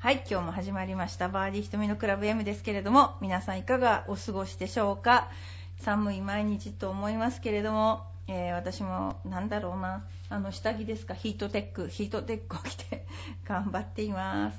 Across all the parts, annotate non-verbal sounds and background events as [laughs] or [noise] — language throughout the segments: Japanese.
はい、今日も始まりました。バーディー瞳のクラブ M ですけれども、皆さんいかがお過ごしでしょうか？寒い毎日と思いますけれども、えー私もなんだろうな、あの下着ですか、ヒートテック、ヒートテックを着て [laughs] 頑張っています。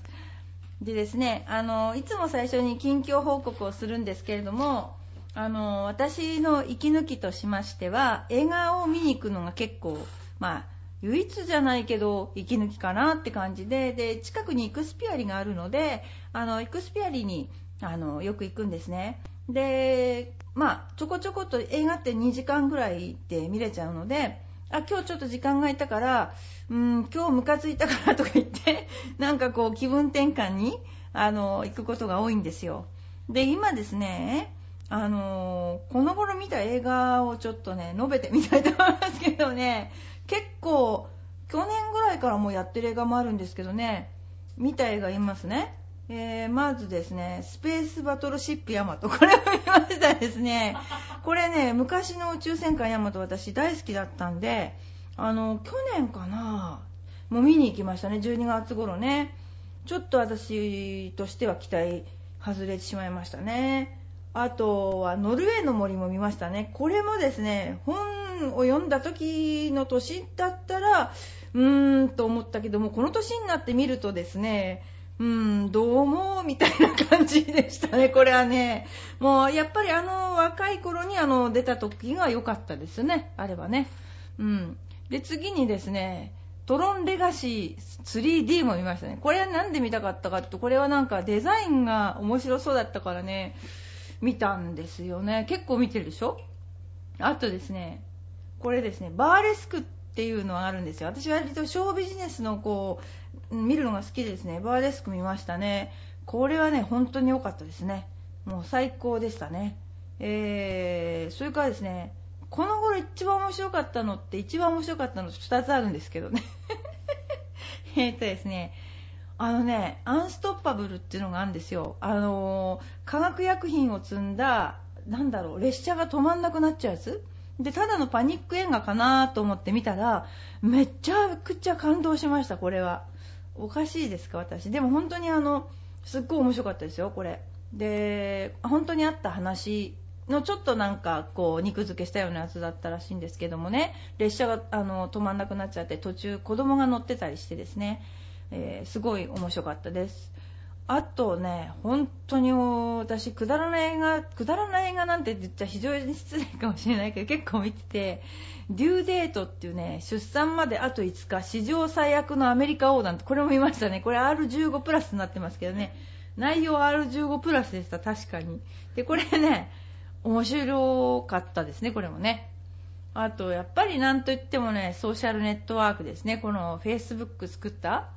でですね、あの、いつも最初に近況報告をするんですけれども、あの、私の息抜きとしましては、映画を見に行くのが結構、まあ、唯一じゃないけど、息抜きかなって感じで、で、近くにイクスピアリがあるので、あの、イクスピアリに、あの、よく行くんですね。で、まあ、ちょこちょこと映画って2時間ぐらいで見れちゃうので、あ、今日ちょっと時間が空いたから、うん、今日ムカついたからとか言って、[laughs] なんかこう気分転換に、あの、行くことが多いんですよ。で、今ですね、あのこの頃見た映画をちょっとね、述べてみたいと思いますけどね、結構、去年ぐらいからもうやってる映画もあるんですけどね、見た映画いますね。えー、まずですね、スペースバトルシップヤマト。[laughs] これを見ましたですね。これね、昔の宇宙戦艦ヤマト私大好きだったんで、あの、去年かな、もう見に行きましたね、12月頃ね。ちょっと私としては期待外れてしまいましたね。あとは、ノルウェーの森も見ましたね。これもですね、を読んだ時の年だったら、うーんと思ったけども、この年になって見るとですね、うーん、どうも、みたいな感じでしたね、[laughs] これはね。もう、やっぱりあの、若い頃にあの、出た時が良かったですね、あればね。うん。で、次にですね、トロンレガシー 3D も見ましたね。これはなんで見たかったかっていうと、これはなんかデザインが面白そうだったからね、見たんですよね。結構見てるでしょ？あとですね、これですね、バーレスクっていうのがあるんですよ。私は割とショービジネスのこう、見るのが好きですね、バーレスク見ましたね。これはね、本当に良かったですね。もう最高でしたね。えー、それからですね、この頃一番面白かったのって、一番面白かったの2つあるんですけどね。[laughs] えっとですね、あのね、アンストッパブルっていうのがあるんですよ。あのー化学薬品を積んだ、なんだろう、列車が止まんなくなっちゃうやつで、ただのパニック映画かなと思って見たら、めちゃくちゃ感動しました、これは。おかしいですか、私。でも本当にあの、すっごい面白かったですよ、これ。で、本当にあった話のちょっとなんかこう肉付けしたようなやつだったらしいんですけどもね列車があの止まんなくなっちゃって途中子供が乗ってたりしてですね、えーすごい面白かったですあとね本当に私くだらない映画くだらない映画なんて言っちゃ非常に失礼かもしれないけど結構見ててデューデートっていうね出産まであと5日史上最悪のアメリカ横断これも見ましたねこれ R15 プラスになってますけどね内容 R15 プラスでした確かにでこれね面白かったですね、これもね。あと、やっぱりなんといってもね、ソーシャルネットワークですね。この Facebook 作った。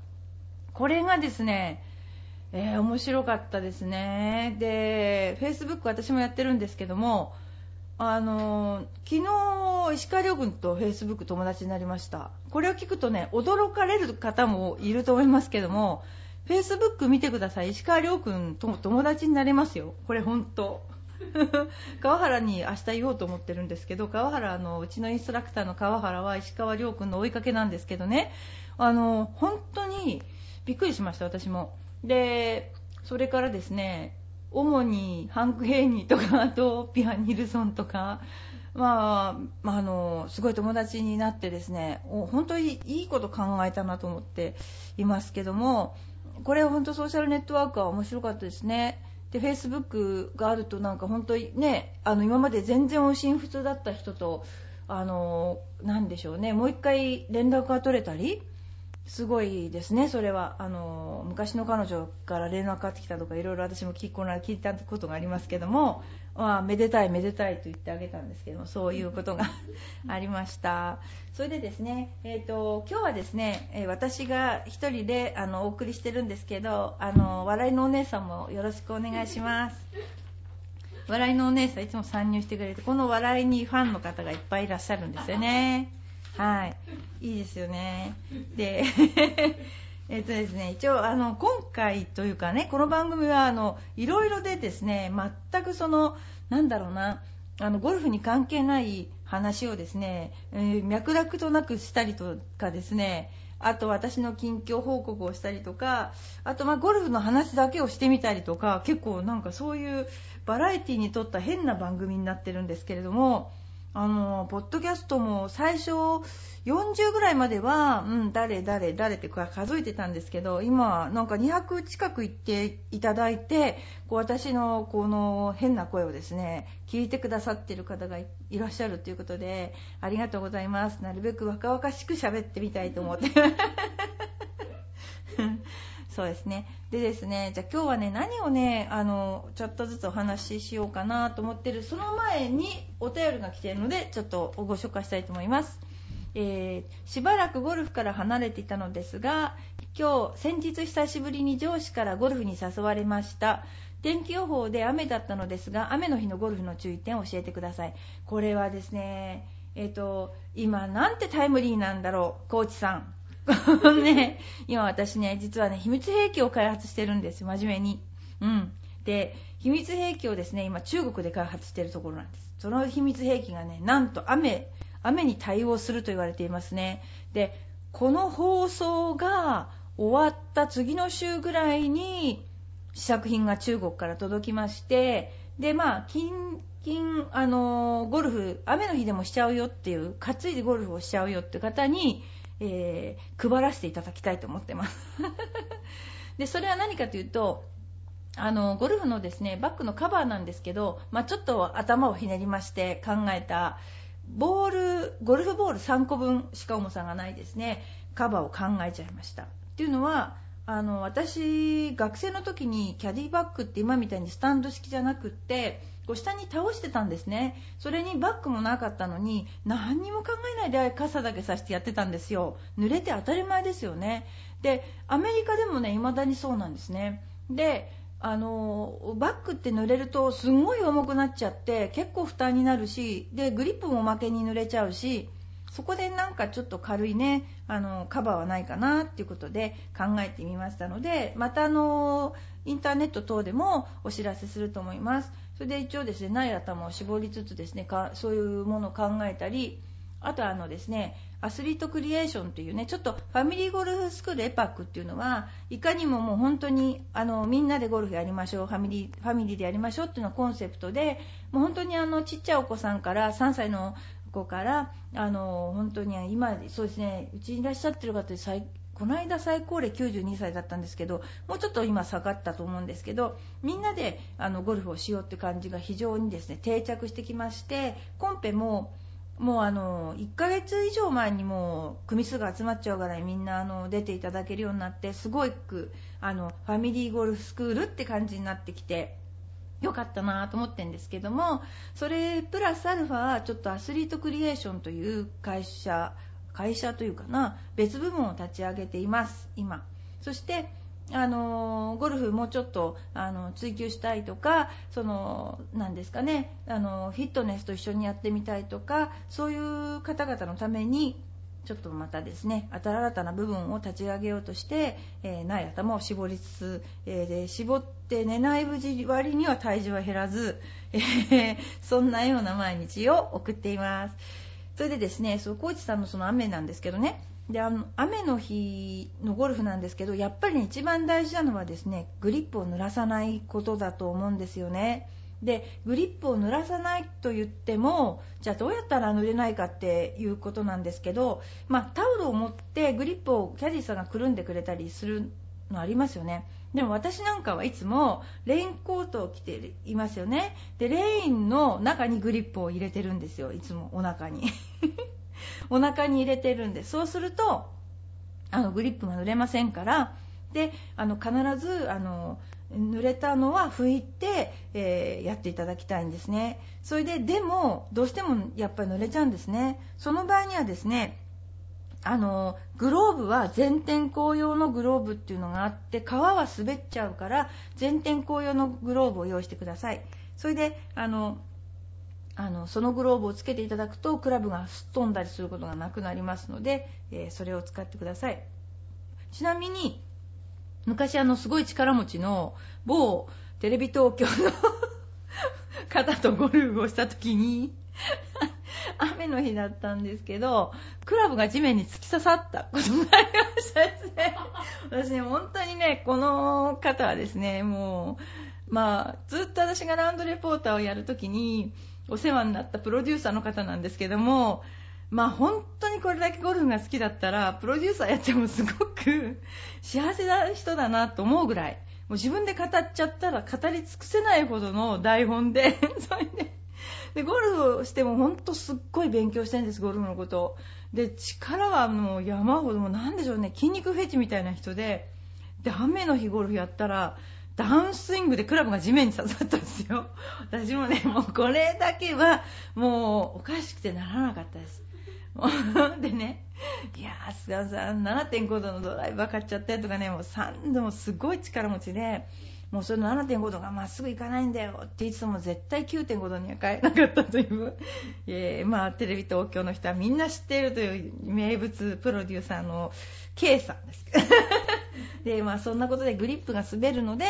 これがですね、えー面白かったですね。で、Facebook 私もやってるんですけども、あの昨日、石川遼君と Facebook 友達になりました。これを聞くとね、驚かれる方もいると思いますけども、Facebook 見てください。石川遼君と友達になれますよ。これ本当。[laughs] 川原に明日言おうと思ってるんですけど川原のうちのインストラクターの川原は石川遼君の追いかけなんですけどねあの本当にびっくりしました私もでそれからですね主にハンク・ヘイニーとかあとピア・ニルソンとかまあ、あ、のすごい友達になってですね本当にいいこと考えたなと思っていますけどもこれは本当ソーシャルネットワークは面白かったですね。で、フェイスブックがあるとなんか本当にね、あの今まで全然音信不通だった人と、あの、なでしょうね、もう一回連絡が取れたり、すごいですね、それは。あの、昔の彼女から連絡がかかってきたとか、いろいろ私も聞この間聞いたことがありますけども、まあ、めでたいめでたいと言ってあげたんですけども、そういうことが [laughs] ありました。それでですね、えっ、と、今日はですね、えー私が一人であのお送りしてるんですけど、あの、笑いのお姉さんもよろしくお願いします。笑いのお姉さんいつも参入してくれて、この笑いにファンの方がいっぱいいらっしゃるんですよね。はい。いいですよね。で、[laughs] えっとですね、一応、あの、今回というかね、この番組は、あの、いろいろでですね、全くその、なんだろうな、あの、ゴルフに関係ない話をですね、えー、脈絡となくしたりとかですね、あと私の近況報告をしたりとか、あとまゴルフの話だけをしてみたりとか、結構なんかそういうバラエティにとった変な番組になってるんですけれども、あの、ポッドキャストも最初40ぐらいまでは、うん、誰、誰、誰って数えてたんですけど、今、なんか200近く行っていただいて、こう私のこの変な声をですね、聞いてくださってる方がいらっしゃるということで、ありがとうございます。なるべく若々しく喋ってみたいと思って。そうですね。でですね、じゃあ今日はね、何をね、あの、ちょっとずつお話ししようかなと思ってる、その前にお便りが来ているので、ちょっとご紹介したいと思います。えー、しばらくゴルフから離れていたのですが、今日、先日久しぶりに上司からゴルフに誘われました。天気予報で雨だったのですが、雨の日のゴルフの注意点を教えてください。これはですね、えっ、ー、と、今なんてタイムリーなんだろう、コーチさん。[laughs] ね、今私ね、実はね、秘密兵器を開発してるんです、真面目に。うん。で、秘密兵器をですね、今中国で開発してるところなんです。その秘密兵器がね、なんと雨、雨に対応すると言われていますね。で、この放送が終わった次の週ぐらいに試作品が中国から届きまして、で、まあ、近、近、あのゴルフ、雨の日でもしちゃうよっていう、担いでゴルフをしちゃうよって方に、えー、配らせていただきたいと思ってます。[laughs] でそれは何かというとあのゴルフのですねバッグのカバーなんですけど、まあ、ちょっと頭をひねりまして考えたボールゴルフボール3個分しか重さがないですねカバーを考えちゃいました。っていうのはあの私学生の時にキャディバッグって今みたいにスタンド式じゃなくってこう下に倒してたんですね。それにバッグもなかったのに何にも考えないで傘だけさしてやってたんですよ。濡れて当たり前ですよね。でアメリカでもね未だにそうなんですね。であのバッグって濡れるとすごい重くなっちゃって結構負担になるしでグリップも負けに濡れちゃうしそこでなんかちょっと軽いねあのカバーはないかなっていうことで考えてみましたのでまたあのインターネット等でもお知らせすると思います。それで一応ですねない頭を絞りつつですねかそういうものを考えたりあとはあのですねアスリートクリエーションというねちょっとファミリーゴルフスクールエパックっていうのはいかにももう本当にあのみんなでゴルフやりましょうファミリーファミリーでやりましょうっていうのがコンセプトでもう本当にあのちっちゃいお子さんから3歳の子からあの本当に今そうですねうちにいらっしゃってる方で最この間最高齢92歳だったんですけどもうちょっと今下がったと思うんですけどみんなであのゴルフをしようって感じが非常にですね定着してきましてコンペももうあの1ヶ月以上前にもう組数が集まっちゃうぐらいみんなあの出ていただけるようになってすごくあのファミリーゴルフスクールって感じになってきてよかったなと思ってるんですけどもそれプラスアルファちょっとアスリートクリエーションという会社会社というかな別部門を立ち上げています今。そしてあのゴルフもうちょっとあの追求したいとかそのなんですかねあのフィットネスと一緒にやってみたいとかそういう方々のためにちょっとまたですね新たな部分を立ち上げようとして、えー、ない頭を絞りつつ、えー、で絞って寝ない割には体重は減らず、えー、そんなような毎日を送っています。それでですねそうコーチさんのその雨なんですけどねであの雨の日のゴルフなんですけどやっぱり、ね、一番大事なのはですねグリップを濡らさないことだと思うんですよね。でグリップを濡らさないと言ってもじゃあどうやったら濡れないかっていうことなんですけど、まあ、タオルを持ってグリップをキャディーさんがくるんでくれたりするのありますよねでも私なんかはいつもレインコートを着ていますよね。でレインの中にグリップを入れてるんですよ。いつもお腹に。[laughs] お腹に入れてるんで。そうするとあのグリップが濡れませんから。であの必ずあの濡れたのは拭いて、えー、やっていただきたいんですね。それででもどうしてもやっぱり濡れちゃうんですね。その場合にはですねあのグローブは全天候用のグローブっていうのがあって皮は滑っちゃうから全天候用のグローブを用意してください。それであのあのそのグローブをつけていただくとクラブがすっ飛んだりすることがなくなりますので、えー、それを使ってください。ちなみに昔あのすごい力持ちの某テレビ東京の方とゴルフをした時に [laughs] 雨の日だったんですけど、クラブが地面に突き刺さったことがありましたですね。[laughs] 私ね、本当にね、この方はですね、もう、まあ、ずっと私がラウンドレポーターをやるときに、お世話になったプロデューサーの方なんですけども、まあ本当にこれだけゴルフが好きだったら、プロデューサーやってもすごく [laughs] 幸せな人だなと思うぐらい、もう自分で語っちゃったら語り尽くせないほどの台本で、それで、で、ゴルフをしても本当すっごい勉強してるんです、ゴルフのこと。で、力はもう山ほど、もなんでしょうね、筋肉フェチみたいな人で、で、雨の日ゴルフやったら、ダウンスイングでクラブが地面に刺さったんですよ。私もね、もうこれだけは、もうおかしくてならなかったです。でね、いやー、菅さん、7.5度のドライバー買っちゃってとかね、もう3度もすごい力持ちで、もうその7.5度がまっすぐ行かないんだよって言っても絶対9.5度には変えなかったという、[laughs] えー、まあテレビ東京の人はみんな知っているという名物プロデューサーの K さんです。[laughs] でまあそんなことでグリップが滑るので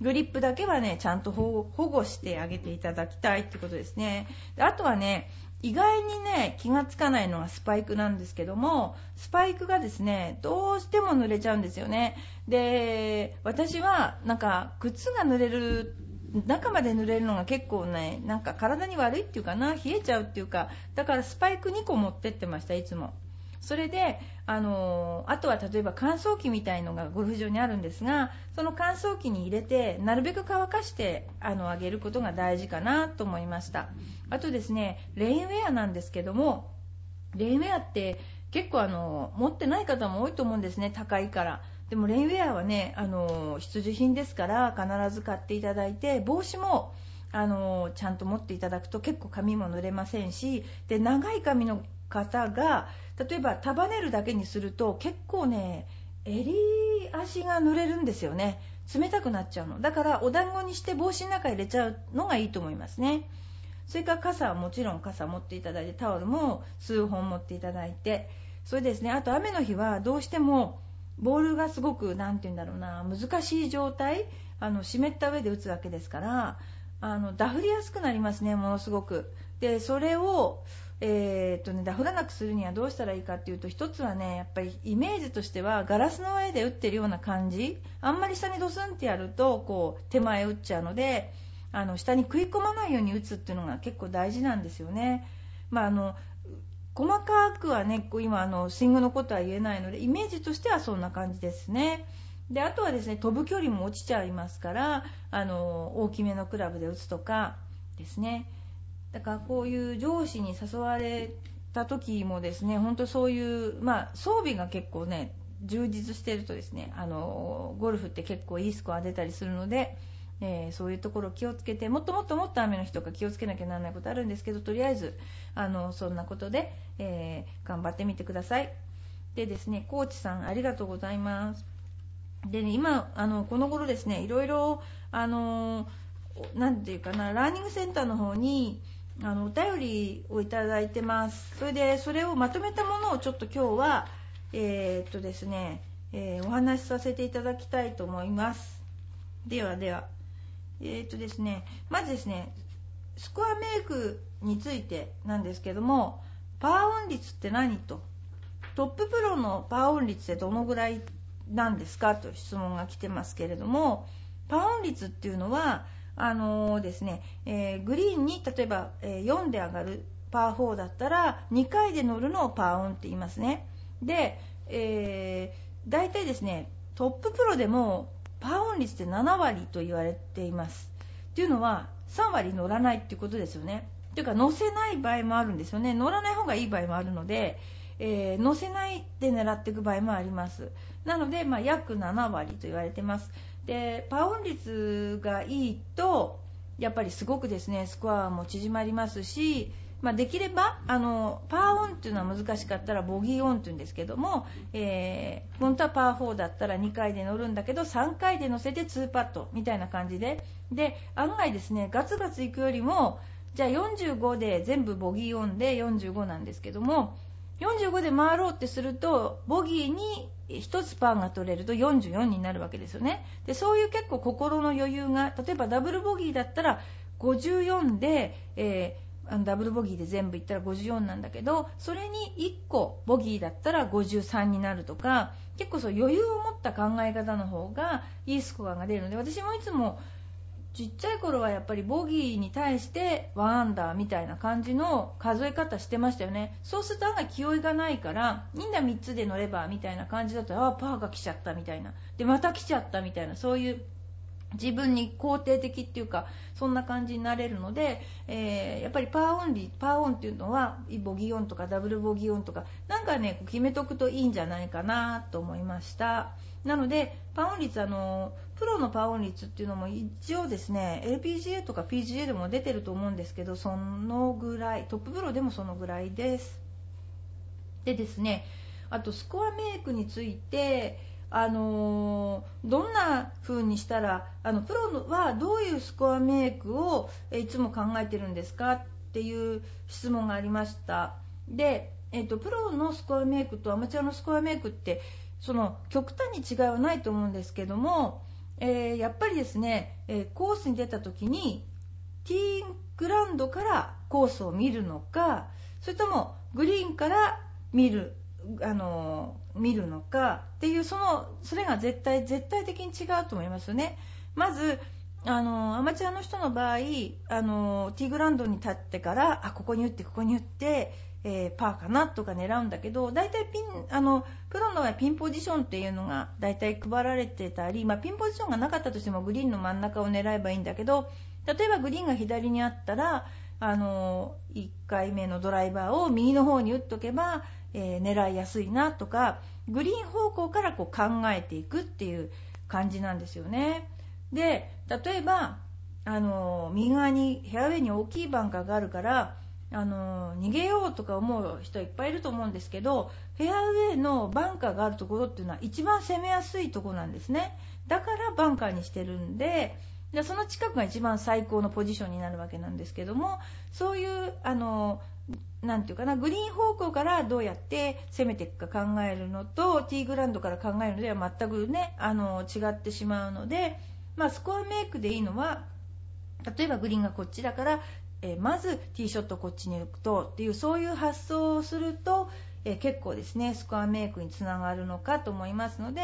グリップだけはねちゃんと保護してあげていただきたいってことですね。であとはね意外にね気がつかないのはスパイクなんですけどもスパイクがですねどうしても濡れちゃうんですよね。で私はなんか靴が濡れる中まで濡れるのが結構ねなんか体に悪いっていうかな冷えちゃうっていうかだからスパイク2個持ってってましたいつも。それであのあとは例えば乾燥機みたいのがゴルフ場にあるんですがその乾燥機に入れてなるべく乾かしてあのあげることが大事かなと思いました。あとですねレインウェアなんですけどもレインウェアって結構あの持ってない方も多いと思うんですね高いから。でもレインウェアはねあの必需品ですから必ず買っていただいて帽子もあのちゃんと持っていただくと結構髪も濡れませんしで長い髪の方が例えば束ねるだけにすると結構ね襟足が濡れるんですよね。冷たくなっちゃうの。だからお団子にして帽子の中入れちゃうのがいいと思いますね。それから傘はもちろん傘持っていただいてタオルも数本持っていただいてそれですね。あと雨の日はどうしてもボールがすごく何て言うんだろうな難しい状態あの湿った上で打つわけですからあのダフりやすくなりますねものすごく。でそれをえー、とね、ダフらなくするにはどうしたらいいかっていうと一つはねやっぱりイメージとしてはガラスの上で打ってるような感じあんまり下にドスンってやるとこう手前打っちゃうのであの下に食い込まないように打つっていうのが結構大事なんですよね。まあ、あの細かくはね今あのスイングのことは言えないのでイメージとしてはそんな感じですね。であとはですね飛ぶ距離も落ちちゃいますからあの大きめのクラブで打つとかですねだからこういう上司に誘われた時もですね本当そういう、まあ、装備が結構ね充実してるとですねあのゴルフって結構いいスコア出たりするので、えー、そういうところ気をつけてもっともっともっと雨の日とか気をつけなきゃならないことあるんですけどとりあえずあのそんなことで、えー、頑張ってみてください。でですねコーチさんありがとうございます。でね今あのこの頃ですねいろいろあのなんていうかなラーニングセンターの方にあのお便りをいただいてます。それでそれをまとめたものをちょっと今日はえー、っとですね、えー、お話しさせていただきたいと思います。ではでは。えー、っとですねまずですねスコアメイクについてなんですけどもパワーオン率って何と？トッププロのパワーオン率ってどのぐらいなんですか？と質問が来てますけれどもパワーオン率っていうのはあのー、ですね、えー、グリーンに例えば、え、4で上がるパー4だったら2回で乗るのをパーオンって言いますね。で、えー、大体ですねトッププロでもパーオン率って7割と言われています。っていうのは3割乗らないっていうことですよね。というか乗せない場合もあるんですよね。乗らない方がいい場合もあるので、えー、乗せないで狙っていく場合もあります。なので、まあ、約7割と言われてます。でパーオン率がいいとやっぱりすごくですねスコアも縮まりますし、まあ、できればあのパーオンっていうのは難しかったらボギーオンっていうんですけども、えー、本当はパー4だったら2回で乗るんだけど3回で乗せて2パットみたいな感じで。で案外ですねガツガツいくよりもじゃあ45で全部ボギーオンで45なんですけども45で回ろうってするとボギーに1つパーが取れると44になるわけですよね。でそういう結構心の余裕が例えばダブルボギーだったら54で、えー、ダブルボギーで全部いったら54なんだけどそれに1個ボギーだったら53になるとか結構そう余裕を持った考え方の方がいいスコアが出るので私もいつもちっちゃい頃はやっぱりボギーに対してワンアンダーみたいな感じの数え方してましたよね。そうすると案外気負いがないからみんな3つで乗ればみたいな感じだとああパーが来ちゃったみたいな。でまた来ちゃったみたいなそういう自分に肯定的っていうかそんな感じになれるので、えー、やっぱりパーオンリーパーオンっていうのはボギーオンとかダブルボギーオンとかなんかね決めとくといいんじゃないかなと思いました。なのでパーオン率あのプロのパーオン率っていうのも一応ですね LPGA とか PGA でも出てると思うんですけどそのぐらいトッププロでもそのぐらいです。でですねあとスコアメイクについてあのどんな風にしたらあのプロはどういうスコアメイクをいつも考えてるんですかっていう質問がありました。で、えーと、プロのスコアメイクとアマチュアのスコアメイクってその極端に違いはないと思うんですけども、えー、やっぱりですね、えー、コースに出た時にティーングラウンドからコースを見るのかそれともグリーンから見るあの見るのかっていうそのそれが絶対絶対的に違うと思いますよね。まずあのアマチュアの人の場合あのティーグラウンドに立ってからあここに打ってここに打って、えー、パーかなとか狙うんだけど大体ピンあのプロの場合ピンポジションっていうのが大体配られてたり、まあ、ピンポジションがなかったとしてもグリーンの真ん中を狙えばいいんだけど例えばグリーンが左にあったらあの1回目のドライバーを右の方に打っとけばえー、狙いやすいなとかグリーン方向からこう考えていくっていう感じなんですよね。で例えばあの右側にフェアウェイに大きいバンカーがあるからあの逃げようとか思う人いっぱいいると思うんですけどフェアウェイのバンカーがあるところっていうのは一番攻めやすいとこなんですねだからバンカーにしてるんででその近くが一番最高のポジションになるわけなんですけどもそういうあのなんていうかなグリーン方向からどうやって攻めていくか考えるのとティーグラウンドから考えるのでは全くねあの違ってしまうので、まあ、スコアメイクでいいのは例えばグリーンがこっちだから、えー、まずティーショットこっちに行くとっていうそういう発想をすると、えー、結構ですねスコアメイクにつながるのかと思いますので、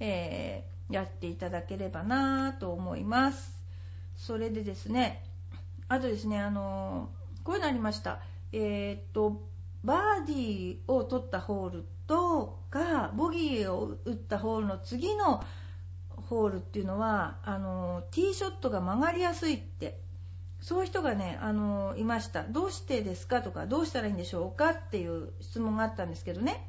えー、やっていただければなと思います。それでですねあとですねあのこういうのありました。えー、とバーディーを取ったホールとかボギーを打ったホールの次のホールっていうのはあのティーショットが曲がりやすいってそういう人がねあのいました。どうしてですかとかどうしたらいいんでしょうかっていう質問があったんですけどね。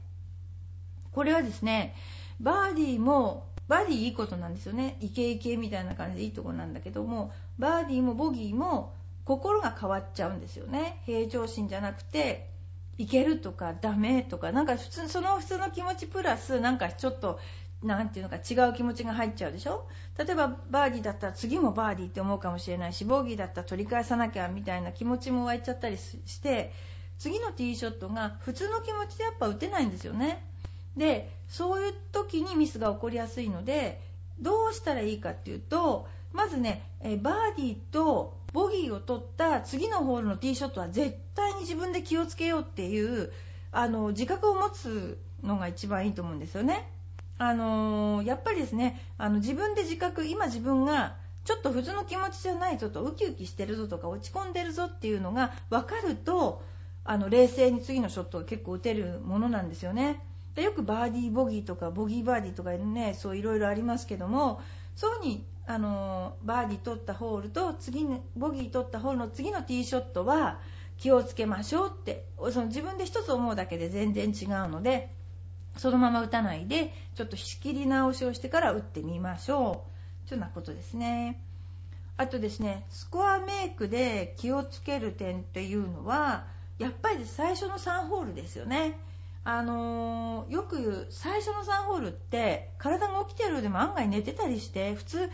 これはですねバーディーもバーディーいいことなんですよね。イケイケみたいな感じでいいとこなんだけどもバーディーもボギーも心が変わっちゃうんですよね。平常心じゃなくていけるとかダメとかなんか普通その普通の気持ちプラスなんかちょっと何て言うのか違う気持ちが入っちゃうでしょ？例えばバーディーだったら次もバーディーって思うかもしれないしボギーだったら取り返さなきゃみたいな気持ちも湧いちゃったりして次のティーショットが普通の気持ちでやっぱ打てないんですよね。でそういう時にミスが起こりやすいのでどうしたらいいかっていうとまずねバーディーとボギーを取った次のホールのティーショットは絶対に自分で気をつけようっていうあの自覚を持つのが一番いいと思うんですよね。あのやっぱりですねあの自分で自覚今自分がちょっと普通の気持ちじゃないぞとウキウキしてるぞとか落ち込んでるぞっていうのが分かるとあの冷静に次のショットが結構打てるものなんですよね。でよくバーディーボギーとかボギーバーディーとかねそういろいろありますけどもそういうふうにあのバーディー取ったホールと次にボギー取ったホールの次のティーショットは気をつけましょうってその自分で1つ思うだけで全然違うのでそのまま打たないでちょっと仕切り直しをしてから打ってみましょうというようなことですねあとですねスコアメイクで気をつける点っていうのはやっぱり最初の3ホールですよね。あのー、よく最初の3ホールって体が起きてるでも案外寝てたりして普通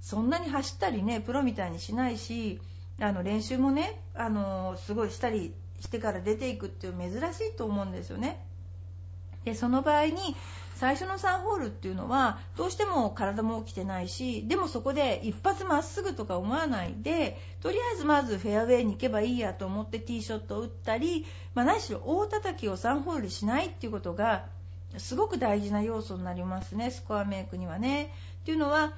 そんなに走ったりねプロみたいにしないしあの練習もね、あの、すごいしたりしてから出ていくっていう珍しいと思うんですよね。でその場合に最初の3ホールっていうのはどうしても体も起きてないしでもそこで一発まっすぐとか思わないでとりあえずまずフェアウェイに行けばいいやと思ってティーショットを打ったり、まあ、何しろ大叩きを3ホールしないっていうことがすごく大事な要素になりますねスコアメイクにはね。っていうのは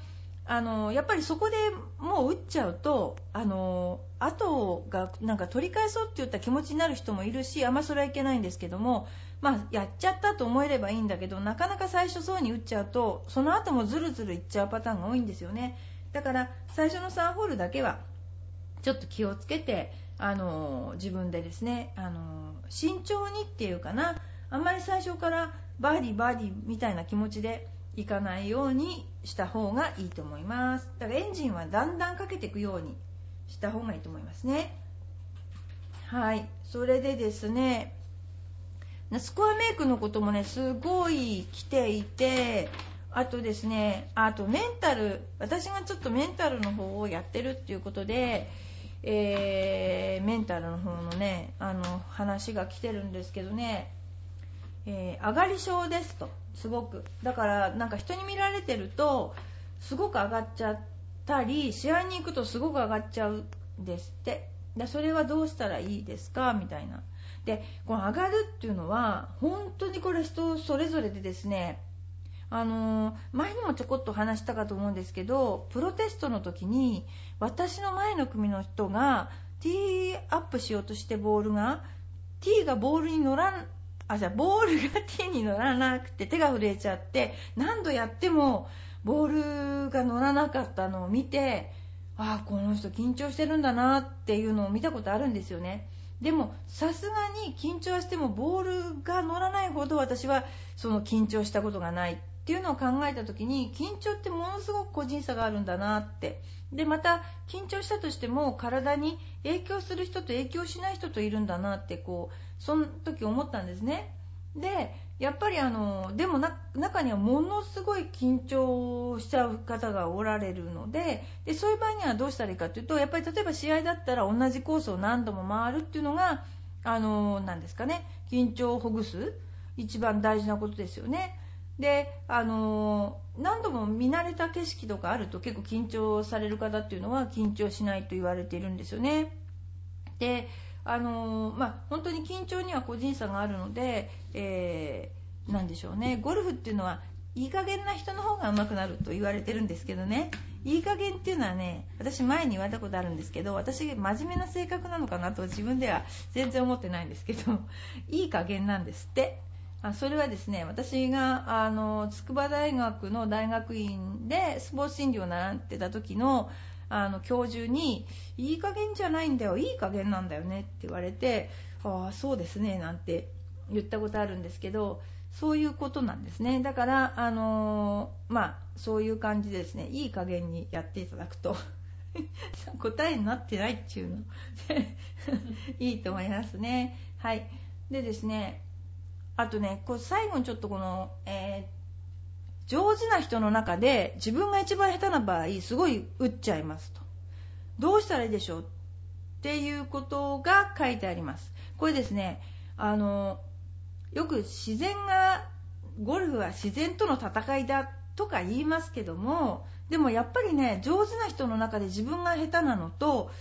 あのやっぱりそこでもう打っちゃうとあの後がなんか取り返そうって言った気持ちになる人もいるしあんまそれはいけないんですけどもまあ、やっちゃったと思えればいいんだけどなかなか最初そうに打っちゃうとその後もズルズルいっちゃうパターンが多いんですよねだから最初の3ホールだけはちょっと気をつけてあの自分でですねあの慎重にっていうかなあんまり最初からバーディーバーディーみたいな気持ちでいかないようにした方がいいと思います。だからエンジンはだんだんかけていくようにした方がいいと思いますね。はい。それでですねスコアメイクのこともねすごい来ていてあとですねあとメンタル私がちょっとメンタルの方をやってるっていうことで、えー、メンタルの方のねあの話が来てるんですけどね、えー、上がり症ですと。すごく。だからなんか人に見られてるとすごく上がっちゃったり試合に行くとすごく上がっちゃうんですって。でそれはどうしたらいいですか？みたいな。でこの上がるっていうのは本当にこれ人それぞれでですねあのー、前にもちょこっと話したかと思うんですけどプロテストの時に私の前の組の人がティーアップしようとしてボールがティーがボールに乗らんあじゃあボールが手に乗らなくて手が震えちゃって何度やってもボールが乗らなかったのを見てああこの人緊張してるんだなっていうのを見たことあるんですよね。でもさすがに緊張してもボールが乗らないほど私はその緊張したことがないっていうのを考えた時に緊張ってものすごく個人差があるんだなってでまた緊張したとしても体に影響する人と影響しない人といるんだなってこうその時思ったんですねでやっぱりあのでも中にはものすごい緊張しちゃう方がおられるのででそういう場合にはどうしたらいいかというとやっぱり例えば試合だったら同じコースを何度も回るっていうのがあのなんですかね緊張をほぐす一番大事なことですよね。であの何度も見慣れた景色とかあると結構緊張される方っていうのは緊張しないと言われているんですよね。であのまあ、本当に緊張には個人差があるので、えー、なんでしょうね。ゴルフっていうのはいい加減な人の方が上手くなると言われてるんですけどね。いい加減っていうのはね私前に言われたことあるんですけど私真面目な性格なのかなと自分では全然思ってないんですけどいい加減なんですって。あそれはですね私があの筑波大学の大学院でスポーツ診療を習ってた時のあの教授に「いい加減じゃないんだよいい加減なんだよね」って言われて「ああそうですね」なんて言ったことあるんですけどそういうことなんですね。だからあのー、まあそういう感じでですねいい加減にやっていただくと [laughs] 答えになってないっていうの [laughs] いいと思いますね。はい。でですねあとねこう最後にちょっとこの、えー上手な人の中で自分が一番下手な場合すごい打っちゃいますと。どうしたらいいでしょうっていうことが書いてあります。これですねあのよく自然がゴルフは自然との戦いだとか言いますけどもでもやっぱりね上手な人の中で自分が下手なのと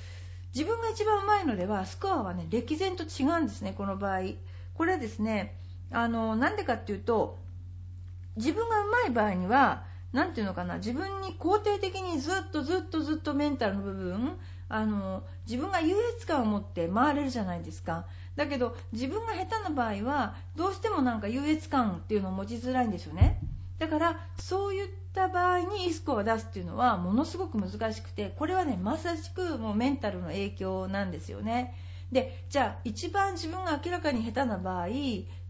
自分が一番上手いのではスコアはね歴然と違うんですねこの場合。これはですねあのなんでかっていうと自分がうまい場合には何て言うのかな自分に肯定的にずっとずっとずっとメンタルの部分あの自分が優越感を持って回れるじゃないですか。だけど自分が下手な場合はどうしてもなんか優越感っていうのを持ちづらいんですよね。だからそういった場合にいいスコを出すっていうのはものすごく難しくてこれはねまさしくもうメンタルの影響なんですよね。でじゃあ一番自分が明らかに下手な場合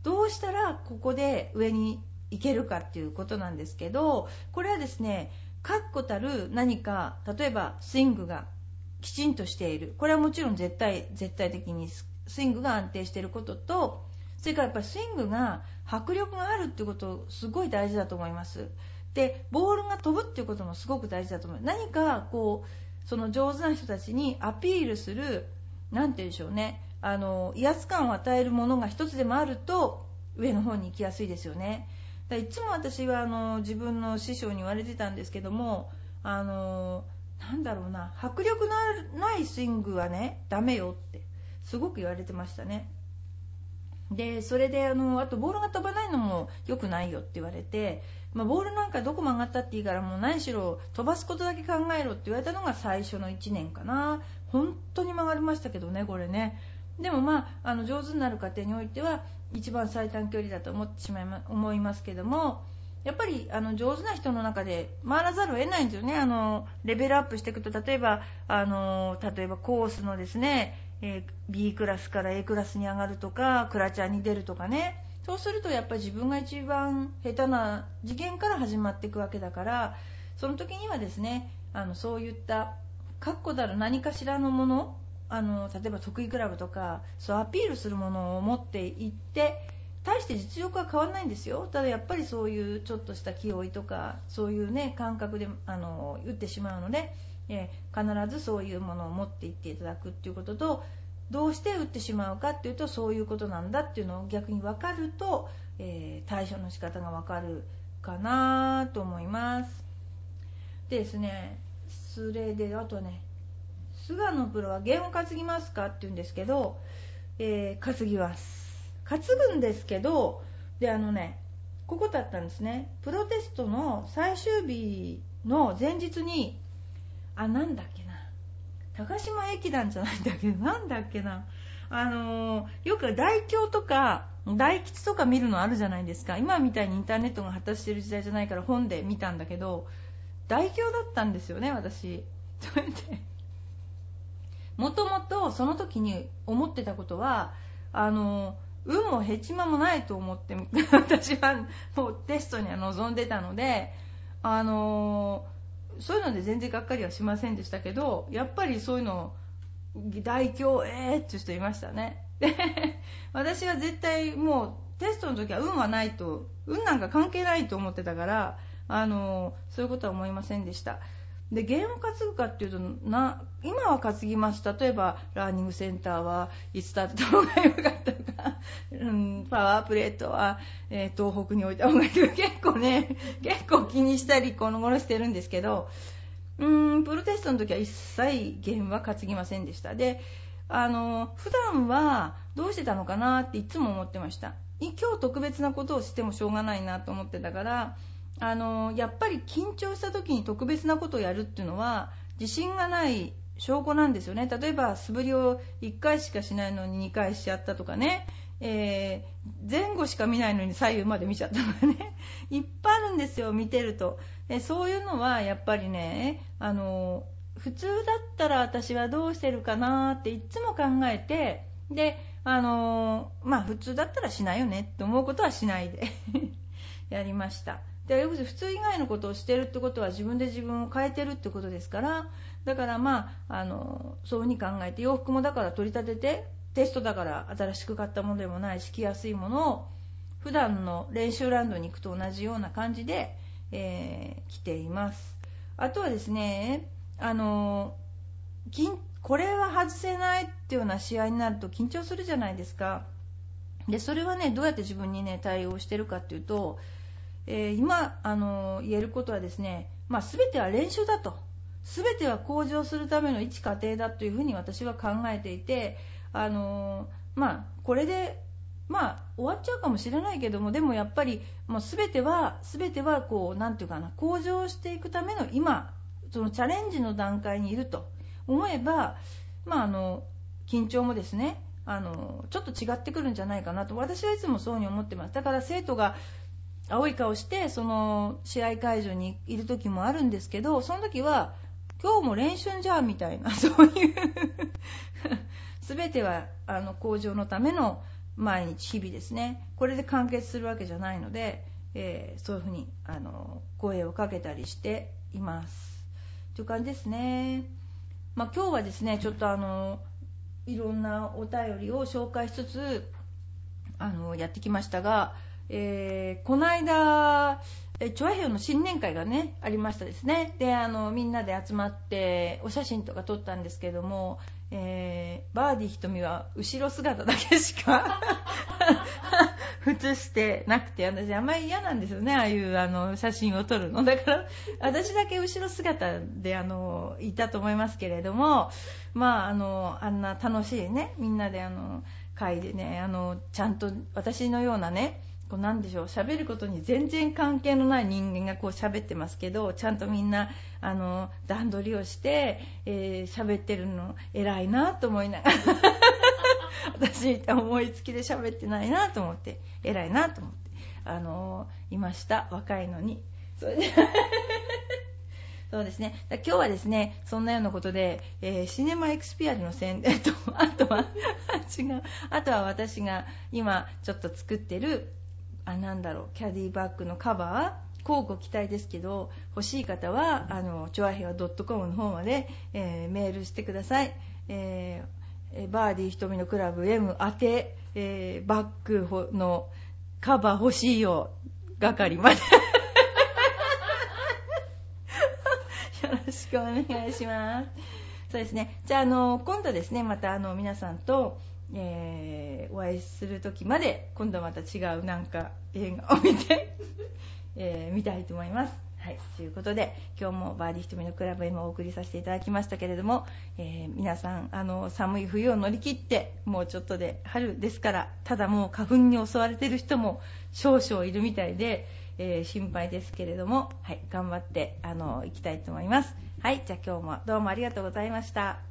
どうしたらここで上にいけるかっていうことなんですけどこれはですね確固たる何か例えばスイングがきちんとしている。これはもちろん絶対絶対的にスイングが安定していることとそれからやっぱりスイングが迫力があるっていうことすごい大事だと思います。でボールが飛ぶっていうこともすごく大事だと思います何かこうその上手な人たちにアピールする何て言うんでしょうね。あの威圧感を与えるものが一つでもあると上の方に行きやすいですよね。だいつも私はあの自分の師匠に言われてたんですけどもあのなんだろうな迫力のないスイングはねダメよってすごく言われてましたね。でそれであのあとボールが飛ばないのも良くないよって言われて、まあ、ボールなんかどこ曲がったっていいからもう何しろ飛ばすことだけ考えろって言われたのが最初の1年かな。本当に曲がりましたけどねこれね。でもまああの上手になる過程においては一番最短距離だと思ってしまい、ま、思いますけどもやっぱりあの上手な人の中で回らざるを得ないんですよね。あのレベルアップしていくと例えばあの例えばコースのですね、え、B クラスから A クラスに上がるとかクラチャーに出るとかね。そうするとやっぱり自分が一番下手な次元から始まっていくわけだからその時にはですねあのそういった確固たる何かしらのものあの例えば得意クラブとかそうアピールするものを持っていって大して実力は変わらないんですよ。ただやっぱりそういうちょっとした気負いとかそういうね感覚であの打ってしまうので、えー、必ずそういうものを持っていっていただくっていうこととどうして打ってしまうかっていうとそういうことなんだっていうのを逆に分かると、えー、対処の仕方が分かるかなと思います。でですねそれであとね菅野プロは弦を担ぎますかって言うんですけど、えー、担ぎます。担ぐんですけどであのねここだったんですね。プロテストの最終日の前日にあなんだっけな。高島駅団じゃないんだけど [laughs] なんだっけな。あのー、よく大京とか大吉とか見るのあるじゃないですか。今みたいにインターネットが発達してる時代じゃないから本で見たんだけど大京だったんですよね私。それでもともとその時に思ってたことはあの運もへちまもないと思って [laughs] 私はもうテストには臨んでたのであのそういうので全然がっかりはしませんでしたけどやっぱりそういうの大凶えーっていう人いましたね。で [laughs] 私は絶対もうテストの時は運はないと運なんか関係ないと思ってたからあのそういうことは思いませんでした。でゲームを担ぐかっていうとな今は担ぎます例えばラーニングセンターはいつ建てた方が良かったか、うん、パワープレートは、えー、東北に置いた方がいい。とか結構ね結構気にしたりこの頃してるんですけどうんプロテストの時は一切ゲームは担ぎませんでした。であの普段はどうしてたのかなっていつも思ってました。今日特別なことをしてもしょうがないなと思ってたからあのやっぱり緊張した時に特別なことをやるっていうのは自信がない証拠なんですよね。例えば素振りを1回しかしないのに2回しちゃったとかね、えー、前後しか見ないのに左右まで見ちゃったとかね。[laughs] いっぱいあるんですよ見てると。でそういうのはやっぱりねあの普通だったら私はどうしてるかなっていつも考えてであのまあ普通だったらしないよねって思うことはしないで [laughs] やりました。で要するに普通以外のことをしてるってことは自分で自分を変えてるってことですからだからまああのそういうふうに考えて洋服もだから取り立ててテストだから新しく買ったものでもないし着やすいものを普段の練習ランドに行くと同じような感じで、えー、着ています。あとはですねあのこれは外せないっていうような試合になると緊張するじゃないですか。でそれはねどうやって自分にね対応してるかっていうとえー、今あの言えることはですね、まあ、全ては練習だと。全ては向上するための一過程だというふうに私は考えていてあの、まあ、これで、まあ、終わっちゃうかもしれないけどもでもやっぱりもう全ては全てはこうなんていうかな向上していくための今そのチャレンジの段階にいると。思えば、まあ、あの緊張もですねあのちょっと違ってくるんじゃないかなと。私はいつもそうに思ってます。だから生徒が青い顔してその試合会場にいる時もあるんですけどその時は今日も練習じゃんみたいな [laughs] そういう [laughs] 全てはあの向上のための毎日日々ですね。これで完結するわけじゃないので、えー、そういうふうにあの声をかけたりしています。という感じですね、まあ、今日はですねちょっとあのいろんなお便りを紹介しつつあのやってきましたが、えー、この間えチョアヘヨの新年会がねありましたですね。であのみんなで集まってお写真とか撮ったんですけども、えー、バーディー瞳は後ろ姿だけしか [laughs] 写してなくて私あんまり嫌なんですよねああいうあの写真を撮るの。だから私だけ後ろ姿であのいたと思いますけれどもまああのあんな楽しいねみんなであの会でねあのちゃんと私のようなねこうなんでしょう喋ることに全然関係のない人間がこう喋ってますけどちゃんとみんなあの段取りをして喋、えー、ってるの偉いなと思いながら [laughs] 私思いつきで喋ってないなと思って偉いなと思ってあのいました若いのにそれで [laughs] そうですね。今日はですね、そんなようなことで、えー、シネマエクスピアリの宣伝と、あとは、違う、あとは私が今ちょっと作ってるあなんだろうキャディバッグのカバー交互期待ですけど欲しい方はあのチョアヘア .com の方まで、えー、メールしてください、えー、バーディー瞳のクラブ M 宛て、えー、バッグのカバー欲しいよ係まで。[laughs] よろしくお願いします。そうですね。じゃああの今度ですねまたあの皆さんとえー、お会いする時まで今度また違うなんか映画を見て [laughs] えー、見たいと思います。はい、ということで今日もバーディー瞳のクラブへもお送りさせていただきましたけれども、えー、皆さんあの寒い冬を乗り切ってもうちょっとで春ですからただもう花粉に襲われている人も少々いるみたいで、えー、心配ですけれども、はい、頑張ってあの行きたいと思います。はい、じゃあ今日もどうもありがとうございました。